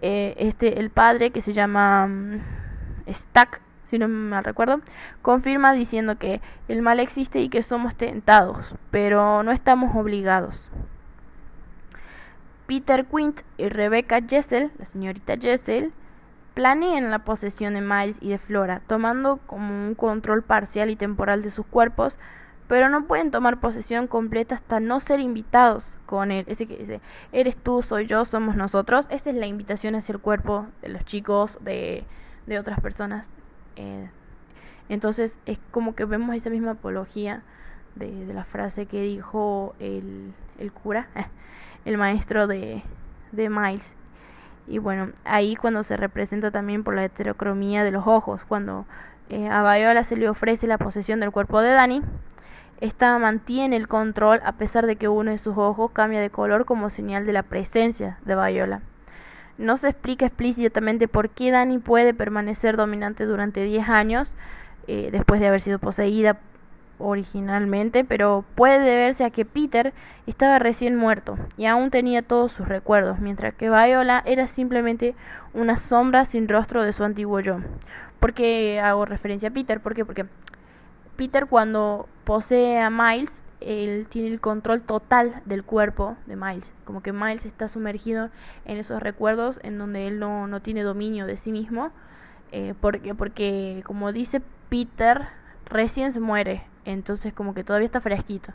Eh, este, el padre que se llama mm, Stack, si no me recuerdo, confirma diciendo que el mal existe y que somos tentados, pero no estamos obligados. Peter Quint y Rebecca Jessel, la señorita Jessel, planean la posesión de Miles y de Flora, tomando como un control parcial y temporal de sus cuerpos, pero no pueden tomar posesión completa hasta no ser invitados con él. Ese que dice, eres tú, soy yo, somos nosotros. Esa es la invitación hacia el cuerpo de los chicos, de, de otras personas. Eh, entonces es como que vemos esa misma apología de, de la frase que dijo el, el cura, el maestro de, de Miles. Y bueno, ahí cuando se representa también por la heterocromía de los ojos, cuando eh, a Viola se le ofrece la posesión del cuerpo de Dani, esta mantiene el control a pesar de que uno de sus ojos cambia de color como señal de la presencia de Viola. No se explica explícitamente por qué Dani puede permanecer dominante durante 10 años eh, después de haber sido poseída originalmente, pero puede deberse a que Peter estaba recién muerto y aún tenía todos sus recuerdos, mientras que Viola era simplemente una sombra sin rostro de su antiguo yo. ¿Por qué hago referencia a Peter? ¿Por qué? Porque Peter cuando posee a Miles, él tiene el control total del cuerpo de Miles. Como que Miles está sumergido en esos recuerdos en donde él no, no tiene dominio de sí mismo. Eh, porque, porque, como dice Peter, recién se muere. Entonces como que todavía está fresquito.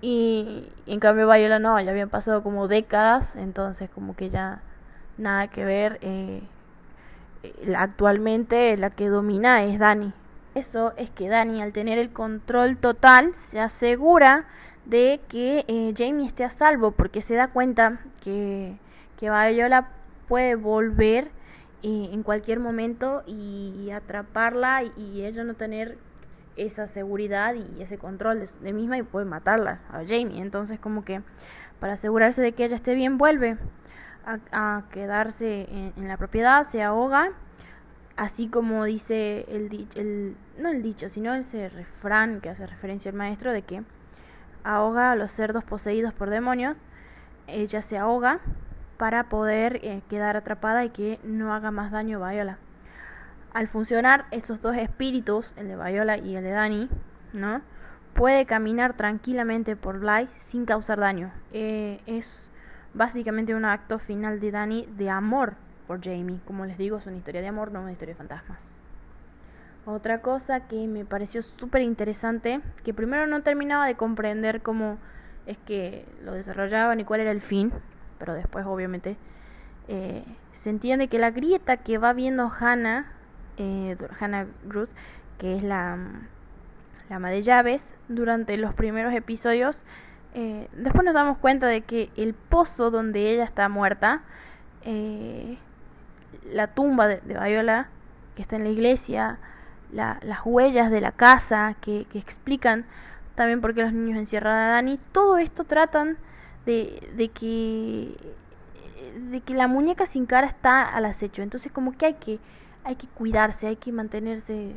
Y, en cambio Viola no, ya habían pasado como décadas. Entonces como que ya nada que ver. Eh, actualmente la que domina es Dani eso es que Dani, al tener el control total, se asegura de que eh, Jamie esté a salvo, porque se da cuenta que, que Viola puede volver eh, en cualquier momento y, atraparla y, ella no tener esa seguridad y ese control de, misma y puede matarla a Jamie. Entonces como que para asegurarse de que ella esté bien vuelve a, quedarse en la propiedad, se ahoga así como dice el, el no el dicho, sino ese refrán que hace referencia al maestro de que ahoga a los cerdos poseídos por demonios, ella se ahoga para poder eh, quedar atrapada y que no haga más daño Viola. Al funcionar esos dos espíritus, el de Viola y el de Dani, ¿no? Puede caminar tranquilamente por Bly sin causar daño. Eh, es básicamente un acto final de Dani de amor por Jamie. Como les digo, es una historia de amor, no una historia de fantasmas. Otra cosa que me pareció súper interesante, que primero no terminaba de comprender cómo es que lo desarrollaban y cuál era el fin, pero después obviamente eh, se entiende que la grieta que va viendo Hannah, eh, Hannah Cruz, que es la, la ama de llaves, durante los primeros episodios, eh, después nos damos cuenta de que el pozo donde ella está muerta, eh, la tumba de, Viola que está en la iglesia, las huellas de la casa que, explican también por qué los niños encierran a Dani, todo esto tratan de, de que de que la muñeca sin cara está al acecho, entonces como que hay que hay que cuidarse, hay que mantenerse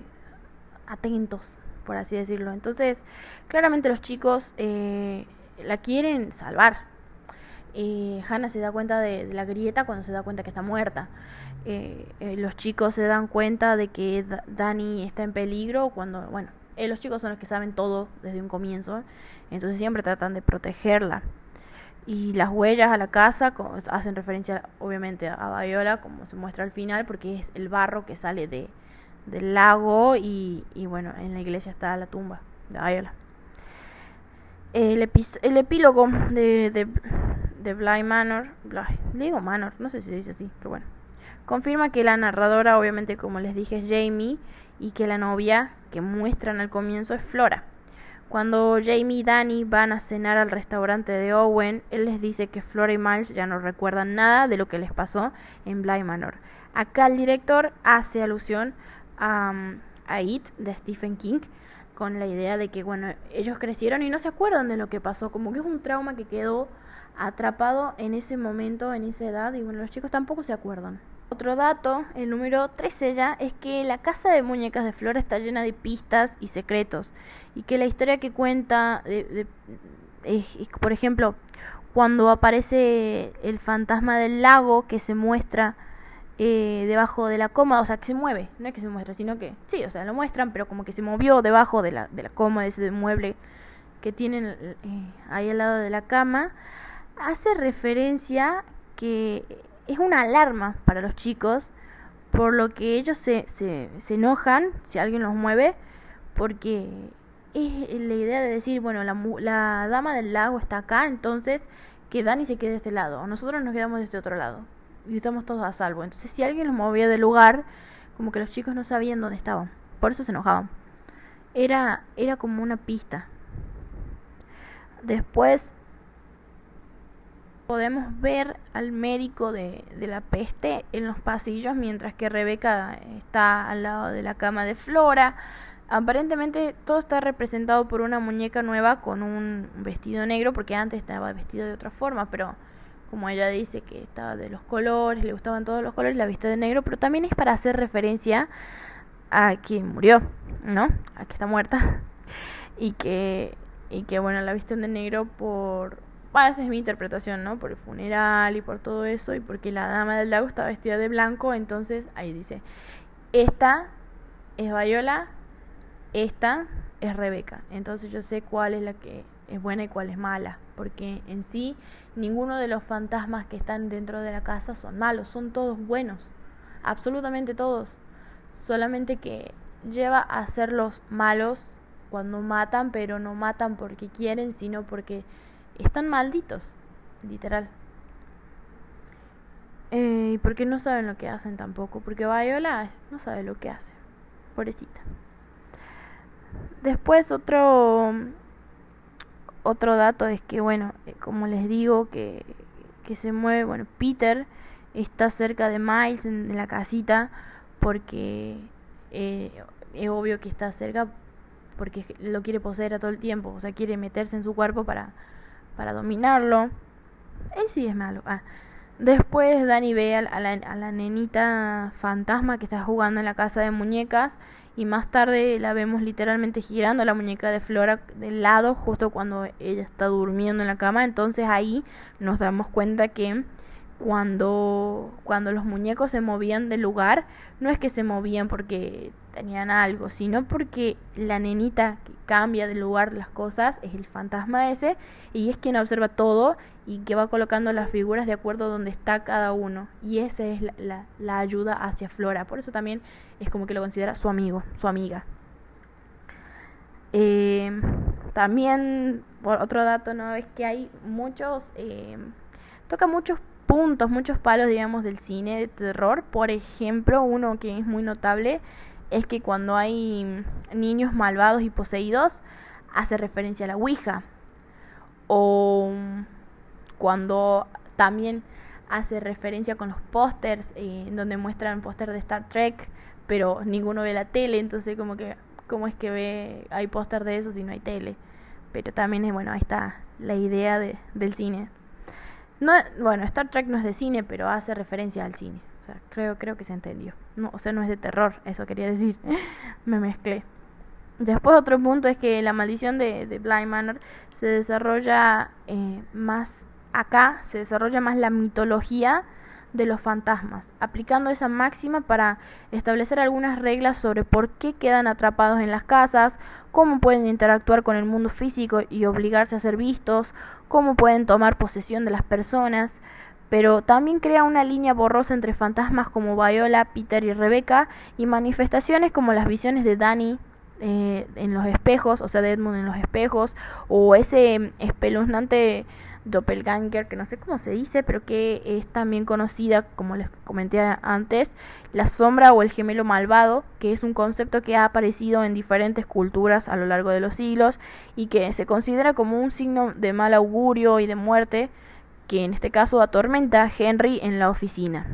atentos, por así decirlo. Entonces, claramente los chicos eh, la quieren salvar. Eh, Hannah se da cuenta de, la grieta cuando se da cuenta que está muerta. Eh, eh, los chicos se dan cuenta de que Dani está en peligro cuando, bueno, eh, los chicos son los que saben todo desde un comienzo, entonces siempre tratan de protegerla. Y las huellas a la casa hacen referencia obviamente a Viola, como se muestra al final, porque es el barro que sale de, del lago y, y bueno, en la iglesia está la tumba de Viola. El, el epílogo de, de, de Bly Manor, digo Manor, no sé si se dice así, pero bueno Confirma que la narradora, obviamente como les dije, es Jamie y que la novia que muestran al comienzo es Flora. Cuando Jamie y Danny van a cenar al restaurante de Owen, él les dice que Flora y Miles ya no recuerdan nada de lo que les pasó en Bly Manor. Acá el director hace alusión a, a It de Stephen King con la idea de que bueno, ellos crecieron y no se acuerdan de lo que pasó, como que es un trauma que quedó atrapado en ese momento, en esa edad y bueno, los chicos tampoco se acuerdan. Otro dato, el número 13 ya, es que la casa de muñecas de Flora está llena de pistas y secretos. Y que la historia que cuenta, de, es, por ejemplo, cuando aparece el fantasma del lago que se muestra eh, debajo de la cómoda, o sea, que se mueve, no es que se muestra, sino que, sí, o sea, lo muestran, pero como que se movió debajo de la, de la cómoda, ese mueble que tienen eh, ahí al lado de la cama, hace referencia que es una alarma para los chicos, por lo que ellos se, se, se enojan si alguien los mueve, porque es la idea de decir, bueno, la, la dama del lago está acá, entonces que Dani se quede de este lado, nosotros nos quedamos de este otro lado, y estamos todos a salvo. Entonces, si alguien los movía del lugar, como que los chicos no sabían dónde estaban, por eso se enojaban. Era, era como una pista. Después podemos ver al médico de, de, la peste en los pasillos mientras que Rebeca está al lado de la cama de Flora. Aparentemente todo está representado por una muñeca nueva con un vestido negro, porque antes estaba vestido de otra forma, pero como ella dice que estaba de los colores, le gustaban todos los colores, la viste de negro, pero también es para hacer referencia a quien murió, ¿no? A que está muerta. Y que, y que bueno, la visten de negro por... Bueno, esa es mi interpretación, ¿no? Por el funeral y por todo eso, y porque la dama del lago está vestida de blanco, entonces ahí dice, esta es Viola, esta es Rebeca. Entonces yo sé cuál es la que es buena y cuál es mala, porque en sí ninguno de los fantasmas que están dentro de la casa son malos, son todos buenos, absolutamente todos. Solamente que lleva a ser los malos cuando matan, pero no matan porque quieren, sino porque están malditos, literal. Eh, porque no saben lo que hacen tampoco, porque Viola no sabe lo que hace, pobrecita. Después otro otro dato es que bueno, eh, como les digo que, que se mueve, bueno, Peter está cerca de Miles en, la casita porque eh, es obvio que está cerca porque lo quiere poseer a todo el tiempo, o sea, quiere meterse en su cuerpo para, para dominarlo. Él sí es malo. Ah. Después Danny ve a la, a la nenita fantasma que está jugando en la casa de muñecas y más tarde la vemos literalmente girando la muñeca de Flora del lado justo cuando ella está durmiendo en la cama. Entonces ahí nos damos cuenta que cuando, cuando los muñecos se movían del lugar, no es que se movían porque tenían algo, sino porque la nenita que cambia de lugar las cosas es el fantasma ese y es quien observa todo y que va colocando las figuras de acuerdo a donde está cada uno. Y esa es la, la, ayuda hacia Flora. Por eso también es como que lo considera su amigo, su amiga. Eh, también, por otro dato, ¿no? Es que hay muchos... Eh, toca muchos puntos, muchos palos, digamos, del cine de terror. Por ejemplo, uno que es muy notable es que cuando hay niños malvados y poseídos, hace referencia a la Ouija. O cuando también hace referencia con los pósters, eh, donde muestran póster de Star Trek, pero ninguno ve la tele, entonces como que, ¿cómo es que ve, hay póster de eso si no hay tele? Pero también es, bueno, está la idea de, del cine. No, bueno, Star Trek no es de cine, pero hace referencia al cine. O sea, creo, creo que se entendió. No, o sea, no es de terror, eso quería decir. Me mezclé. Después otro punto es que la maldición de, de Blind Manor se desarrolla eh, más acá, se desarrolla más la mitología de los fantasmas, aplicando esa máxima para establecer algunas reglas sobre por qué quedan atrapados en las casas, cómo pueden interactuar con el mundo físico y obligarse a ser vistos, cómo pueden tomar posesión de las personas, pero también crea una línea borrosa entre fantasmas como Viola, Peter y Rebecca y manifestaciones como las visiones de Danny eh, en los espejos, o sea, de Edmund en los espejos, o ese espeluznante doppelganger, que no sé cómo se dice, pero que es también conocida, como les comenté antes, la sombra o el gemelo malvado, que es un concepto que ha aparecido en diferentes culturas a lo largo de los siglos y que se considera como un signo de mal augurio y de muerte, que en este caso atormenta a Henry en la oficina.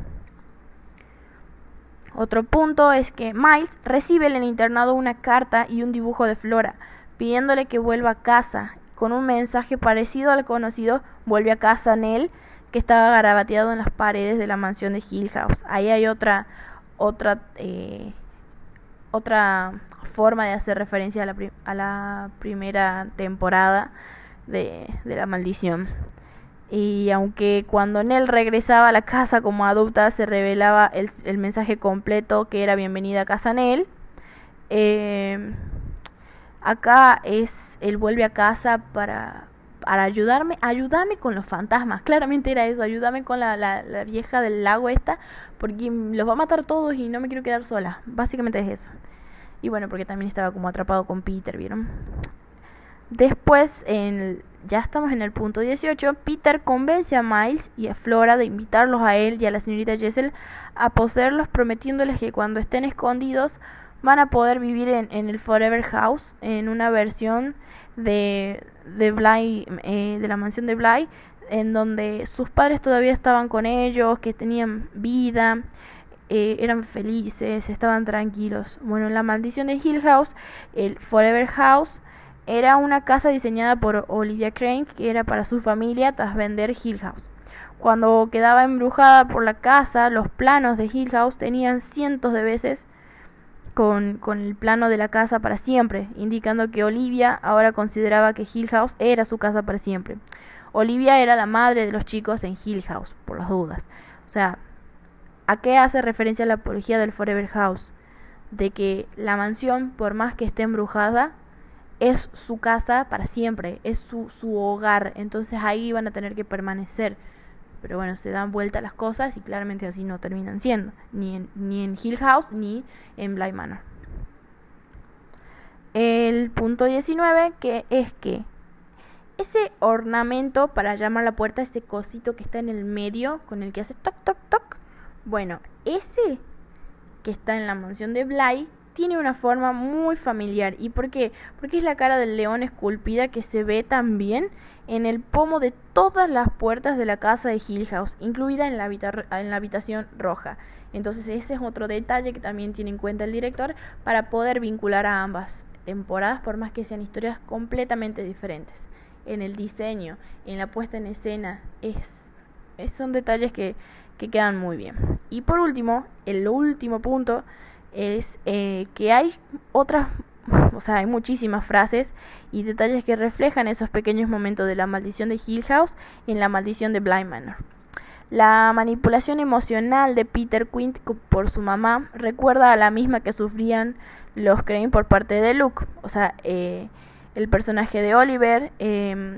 Otro punto es que Miles recibe en el internado una carta y un dibujo de Flora, pidiéndole que vuelva a casa con un mensaje parecido al conocido Vuelve a casa Nell, que estaba garabateado en las paredes de la mansión de Hill House. Ahí hay otra, otra, eh, otra forma de hacer referencia a la, a la primera temporada de, de, la maldición. Y aunque cuando Nell regresaba a la casa como adulta se revelaba el, el mensaje completo que era bienvenida a casa Nell, eh, acá es él vuelve a casa para, para ayudarme, ayúdame con los fantasmas. Claramente era eso, ayúdame con la, la, vieja del lago esta, porque los va a matar todos y no me quiero quedar sola. Básicamente es eso. Y bueno, porque también estaba como atrapado con Peter, ¿vieron? Después, en, ya estamos en el punto 18, Peter convence a Miles y a Flora de invitarlos a él y a la señorita Jessel a poseerlos prometiéndoles que cuando estén escondidos van a poder vivir en, en el Forever House, en una versión de, de Bly, eh, de la mansión de Bly, en donde sus padres todavía estaban con ellos, que tenían vida, eh, eran felices, estaban tranquilos. Bueno, la maldición de Hill House, el Forever House, era una casa diseñada por Olivia Crane, que era para su familia tras vender Hill House. Cuando quedaba embrujada por la casa, los planos de Hill House tenían cientos de veces con, con, el plano de la casa para siempre, indicando que Olivia ahora consideraba que Hill House era su casa para siempre. Olivia era la madre de los chicos en Hill House, por las dudas. O sea, ¿a qué hace referencia la apología del Forever House? De que la mansión, por más que esté embrujada, es su casa para siempre, es su, su hogar, entonces ahí van a tener que permanecer. Pero bueno, se dan vuelta las cosas y claramente así no terminan siendo. Ni en, ni en Hill House ni en Bly Manor. El punto 19 que es que ese ornamento para llamar a la puerta, ese cosito que está en el medio con el que hace toc toc toc. Bueno, ese que está en la mansión de Bly tiene una forma muy familiar. ¿Y por qué? Porque es la cara del león esculpida que se ve también en el pomo de todas las puertas de la casa de Hill House, incluida en la, en la habitación roja. Entonces ese es otro detalle que también tiene en cuenta el director para poder vincular a ambas temporadas, por más que sean historias completamente diferentes. En el diseño, en la puesta en escena, es, son detalles que, que quedan muy bien. Y por último, el último punto es eh, que hay otras, o sea, hay muchísimas frases y detalles que reflejan esos pequeños momentos de la maldición de Hill House en la maldición de Blind Manor. La manipulación emocional de Peter Quint por su mamá recuerda a la misma que sufrían los Crane por parte de Luke. O sea, eh, el personaje de Oliver, eh,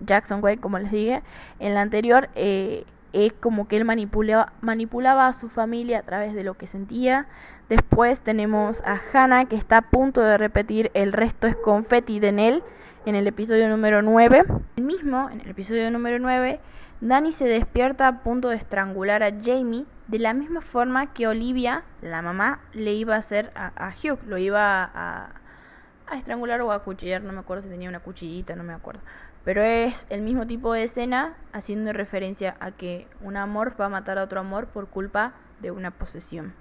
Jackson Wade, como les dije, en la anterior, eh, es como que él manipulaba, manipulaba a su familia a través de lo que sentía. Después tenemos a Hannah que está a punto de repetir el resto es confetti de Nell en el episodio número 9. El mismo, en el episodio número 9, Danny se despierta a punto de estrangular a Jamie de la misma forma que Olivia, la mamá, le iba a hacer a, a Hugh, lo iba a, a estrangular o a cuchillar, no me acuerdo si tenía una cuchillita, no me acuerdo. Pero es el mismo tipo de escena haciendo referencia a que un amor va a matar a otro amor por culpa de una posesión.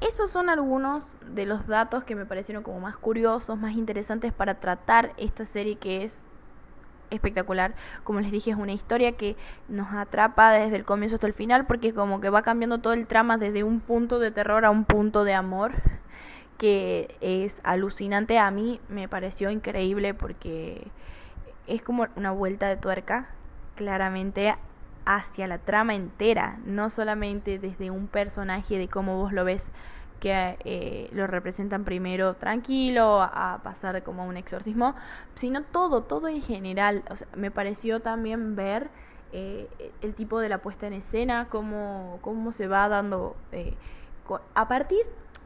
Esos son algunos de los datos que me parecieron como más curiosos, más interesantes para tratar esta serie que es espectacular. Como les dije, es una historia que nos atrapa desde el comienzo hasta el final porque como que va cambiando todo el trama desde un punto de terror a un punto de amor que es alucinante. A mí me pareció increíble porque es como una vuelta de tuerca claramente hacia la trama entera, no solamente desde un personaje de cómo vos lo ves que eh, lo representan primero tranquilo a pasar como un exorcismo, sino todo, todo en general. O sea, me pareció también ver eh, el tipo de la puesta en escena, cómo, cómo se va dando eh, a partir,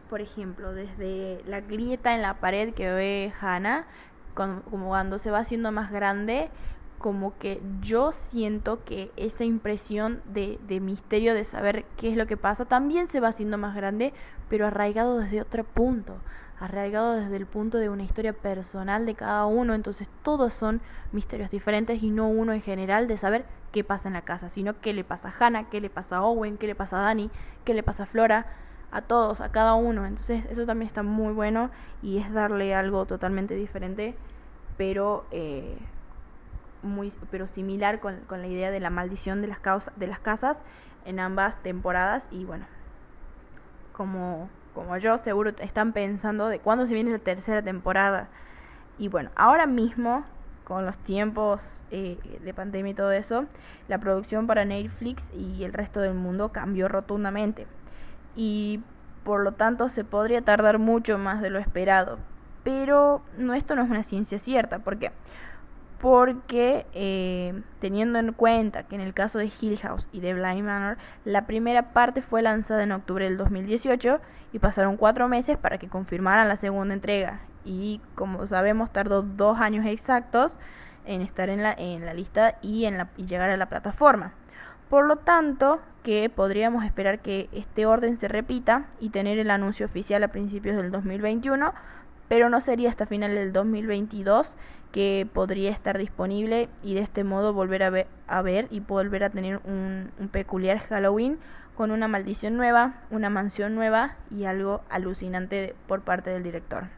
por ejemplo, desde la grieta en la pared que ve Hannah, como cuando se va haciendo más grande, como que yo siento que esa impresión de, de, misterio de saber qué es lo que pasa también se va haciendo más grande, pero arraigado desde otro punto, arraigado desde el punto de una historia personal de cada uno, entonces todos son misterios diferentes y no uno en general de saber qué pasa en la casa, sino qué le pasa a Hannah, qué le pasa a Owen, qué le pasa a Dani, qué le pasa a Flora, a todos, a cada uno, entonces eso también está muy bueno y es darle algo totalmente diferente, pero... Eh, muy pero similar con, con, la idea de la maldición de las, causas, de las casas en ambas temporadas y bueno como como yo seguro están pensando de cuándo se viene la tercera temporada y bueno ahora mismo con los tiempos eh, de pandemia y todo eso, la producción para Netflix y el resto del mundo cambió rotundamente. Y por lo tanto se podría tardar mucho más de lo esperado. Pero no, esto no es una ciencia cierta. ¿Por qué? Porque eh, teniendo en cuenta que en el caso de Hill House y de Blind Manor, la primera parte fue lanzada en octubre del 2018 y pasaron cuatro meses para que confirmaran la segunda entrega. Y como sabemos, tardó dos años exactos en estar en la, en la lista y, en la, llegar a la plataforma. Por lo tanto, que podríamos esperar que este orden se repita y tener el anuncio oficial a principios del 2021, pero no sería hasta final del 2022 que podría estar disponible y de este modo volver a ver, y volver a tener un, un peculiar Halloween con una maldición nueva, una mansión nueva y algo alucinante por parte del director.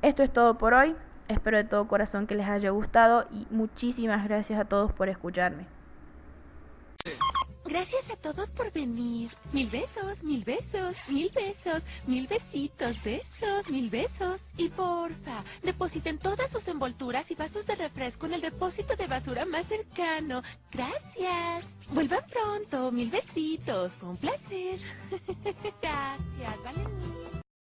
Esto es todo por hoy. Espero de todo corazón que les haya gustado y muchísimas gracias a todos por escucharme. Gracias a todos por venir. Mil besos, mil besos, mil besos, mil besitos, besos, mil besos. Y porfa, depositen todas sus envolturas y vasos de refresco en el depósito de basura más cercano. Gracias. Vuelvan pronto, mil besitos. Fue un placer.